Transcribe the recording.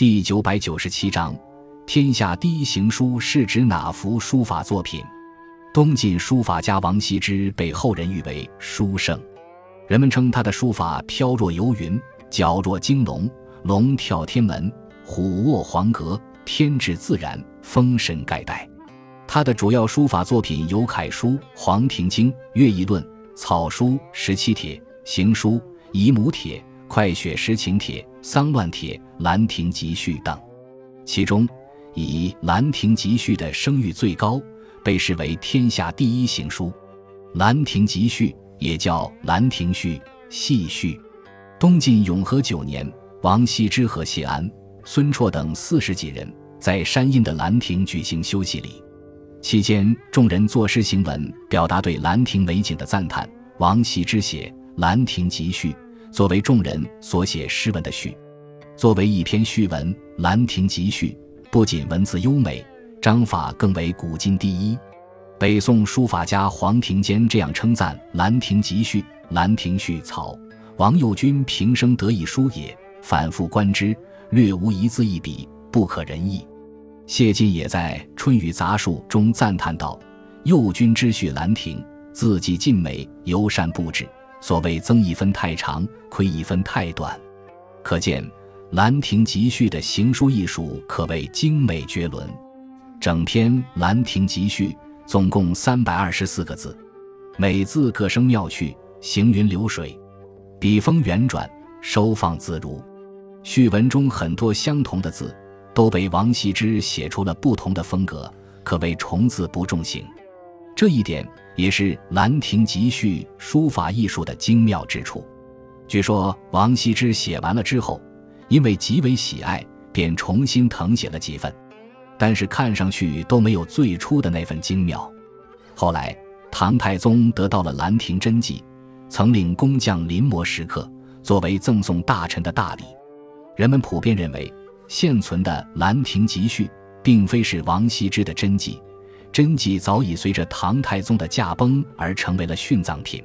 第九百九十七章，天下第一行书是指哪幅书法作品？东晋书法家王羲之被后人誉为书圣，人们称他的书法飘若游云，皎若惊龙，龙跳天门，虎卧黄阁，天至自然，风神盖代。他的主要书法作品有楷书《黄庭经》《乐毅论》，草书《十七帖》，行书《姨母帖》。快雪时晴帖、丧乱帖、兰亭集序等，其中以兰亭集序的声誉最高，被视为天下第一行书。兰亭集序也叫兰亭序、细序。东晋永和九年，王羲之和谢安、孙绰等四十几人在山阴的兰亭举行休息礼，期间众人作诗行文，表达对兰亭美景的赞叹。王羲之写《兰亭集序》。作为众人所写诗文的序，作为一篇序文，《兰亭集序》不仅文字优美，章法更为古今第一。北宋书法家黄庭坚这样称赞《兰亭集序》：“兰亭序草，王右军平生得意书也。反复观之，略无一字一笔不可人意。”谢晋也在《春雨杂述》中赞叹道：“右军之序《兰亭》，字迹尽美，尤善布置。”所谓增一分太长，亏一分太短，可见《兰亭集序》的行书艺术可谓精美绝伦。整篇《兰亭集序》总共三百二十四个字，每字各生妙趣，行云流水，笔锋圆转，收放自如。序文中很多相同的字，都被王羲之写出了不同的风格，可谓重字不重形。这一点也是《兰亭集序》书法艺术的精妙之处。据说王羲之写完了之后，因为极为喜爱，便重新誊写了几份，但是看上去都没有最初的那份精妙。后来唐太宗得到了《兰亭真迹》，曾令工匠临摹石刻，作为赠送大臣的大礼。人们普遍认为，现存的《兰亭集序》并非是王羲之的真迹。真迹早已随着唐太宗的驾崩而成为了殉葬品。